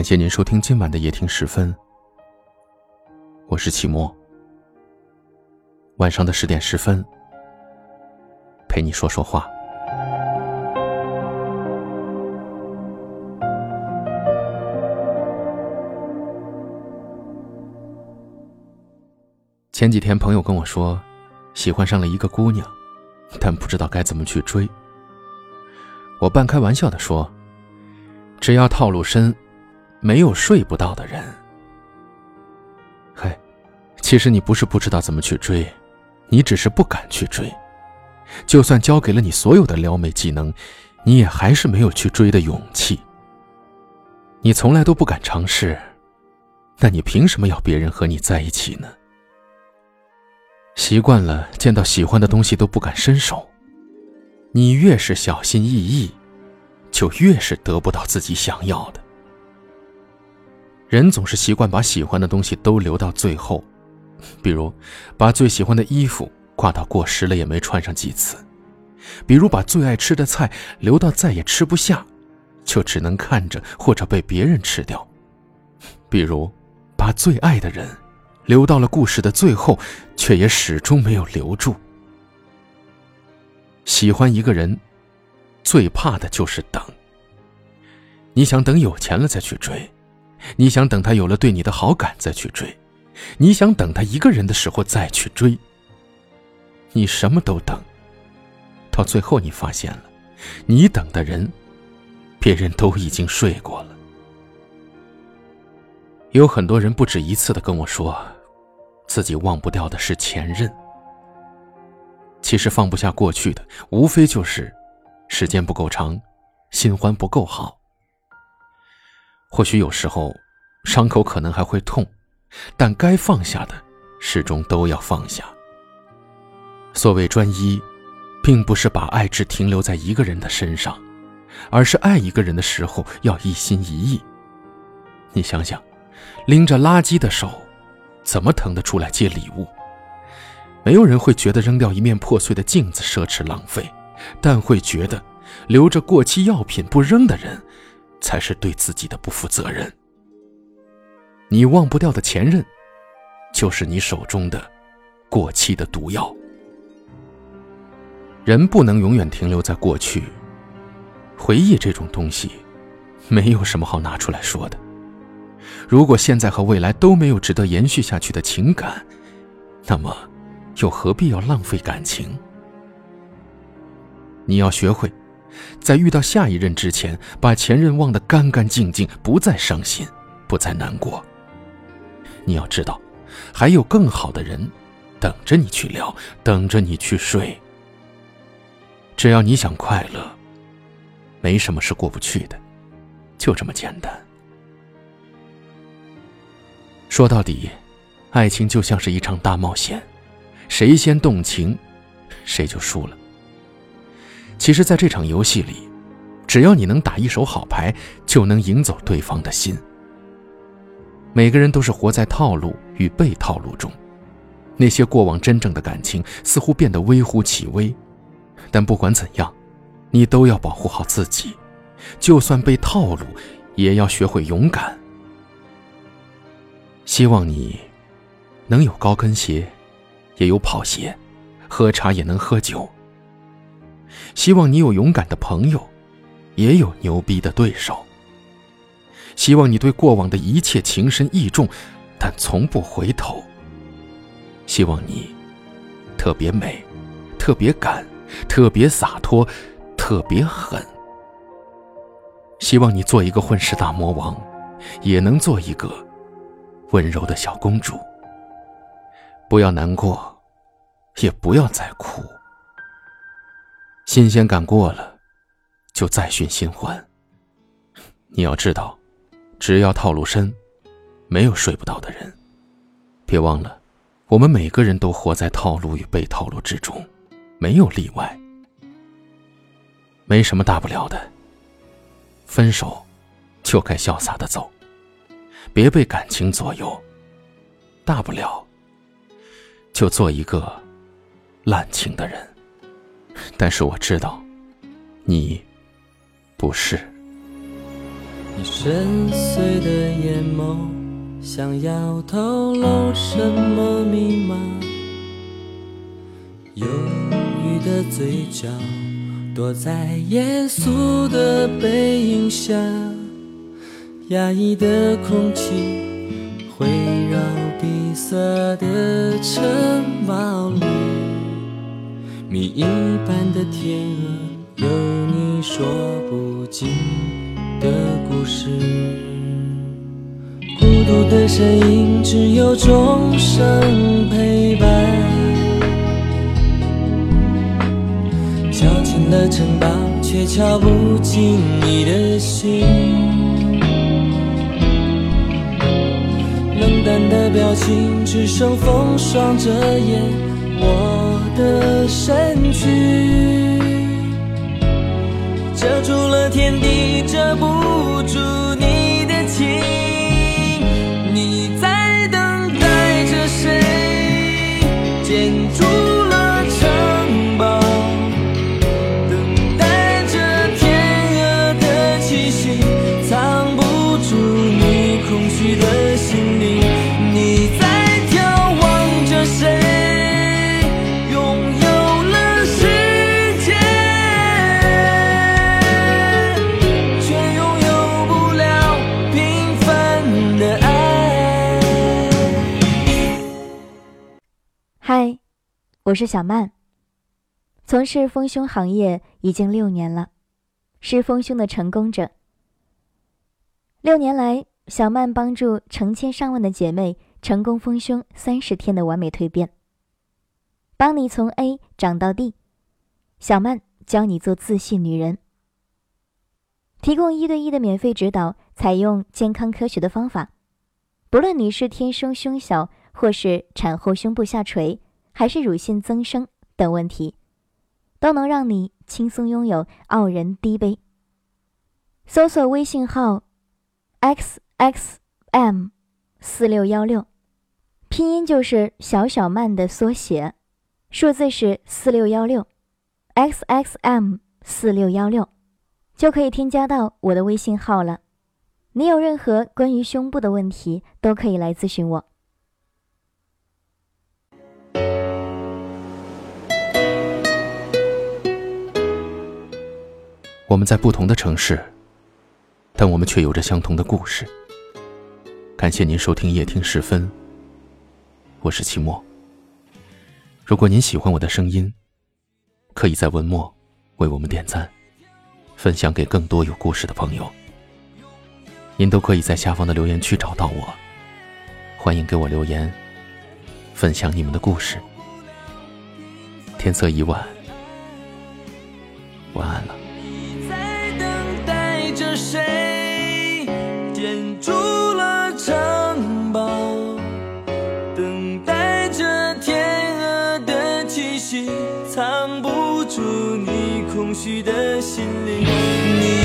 感谢您收听今晚的夜听时分，我是启墨。晚上的十点十分，陪你说说话。前几天朋友跟我说，喜欢上了一个姑娘，但不知道该怎么去追。我半开玩笑的说：“只要套路深。”没有睡不到的人。嘿，其实你不是不知道怎么去追，你只是不敢去追。就算教给了你所有的撩妹技能，你也还是没有去追的勇气。你从来都不敢尝试，那你凭什么要别人和你在一起呢？习惯了见到喜欢的东西都不敢伸手，你越是小心翼翼，就越是得不到自己想要的。人总是习惯把喜欢的东西都留到最后，比如把最喜欢的衣服挂到过时了也没穿上几次，比如把最爱吃的菜留到再也吃不下，就只能看着或者被别人吃掉，比如把最爱的人留到了故事的最后，却也始终没有留住。喜欢一个人，最怕的就是等。你想等有钱了再去追。你想等他有了对你的好感再去追，你想等他一个人的时候再去追。你什么都等，到最后你发现了，你等的人，别人都已经睡过了。有很多人不止一次的跟我说，自己忘不掉的是前任。其实放不下过去的，无非就是时间不够长，新欢不够好。或许有时候，伤口可能还会痛，但该放下的，始终都要放下。所谓专一，并不是把爱只停留在一个人的身上，而是爱一个人的时候要一心一意。你想想，拎着垃圾的手，怎么腾得出来接礼物？没有人会觉得扔掉一面破碎的镜子奢侈浪费，但会觉得留着过期药品不扔的人。才是对自己的不负责任。你忘不掉的前任，就是你手中的过期的毒药。人不能永远停留在过去，回忆这种东西，没有什么好拿出来说的。如果现在和未来都没有值得延续下去的情感，那么又何必要浪费感情？你要学会。在遇到下一任之前，把前任忘得干干净净，不再伤心，不再难过。你要知道，还有更好的人等着你去聊，等着你去睡。只要你想快乐，没什么是过不去的，就这么简单。说到底，爱情就像是一场大冒险，谁先动情，谁就输了。其实，在这场游戏里，只要你能打一手好牌，就能赢走对方的心。每个人都是活在套路与被套路中，那些过往真正的感情似乎变得微乎其微。但不管怎样，你都要保护好自己，就算被套路，也要学会勇敢。希望你能有高跟鞋，也有跑鞋，喝茶也能喝酒。希望你有勇敢的朋友，也有牛逼的对手。希望你对过往的一切情深意重，但从不回头。希望你特别美，特别敢，特别洒脱，特别狠。希望你做一个混世大魔王，也能做一个温柔的小公主。不要难过，也不要再哭。新鲜感过了，就再寻新欢。你要知道，只要套路深，没有睡不到的人。别忘了，我们每个人都活在套路与被套路之中，没有例外。没什么大不了的，分手就该潇洒的走，别被感情左右。大不了，就做一个滥情的人。但是我知道，你不是。你深邃的眼眸，想要透露什么密码？忧郁的嘴角，躲在耶稣的背影下，压抑的空气围绕闭塞的城堡里，谜一般的天鹅，有你说不尽的故事。孤独的身影，只有钟声陪伴。敲进了城堡，却敲不进你的心。冷淡的表情，只剩风霜遮掩我的身躯，遮住了天地，遮不住你的情。你在等待着谁？建筑我是小曼，从事丰胸行业已经六年了，是丰胸的成功者。六年来，小曼帮助成千上万的姐妹成功丰胸三十天的完美蜕变，帮你从 A 长到 D。小曼教你做自信女人，提供一对一的免费指导，采用健康科学的方法，不论你是天生胸小，或是产后胸部下垂，还是乳腺增生等问题，都能让你轻松拥有傲人低杯。搜索微信号 x x m 四六幺六，拼音就是小小曼的缩写，数字是四六幺六 x x m 四六幺六，就可以添加到我的微信号了。你有任何关于胸部的问题，都可以来咨询我。我们在不同的城市，但我们却有着相同的故事。感谢您收听夜听时分，我是齐墨。如果您喜欢我的声音，可以在文末为我们点赞，分享给更多有故事的朋友。您都可以在下方的留言区找到我，欢迎给我留言，分享你们的故事。天色已晚，晚安了。建筑了城堡，等待着天鹅的气息，藏不住你空虚的心灵。你？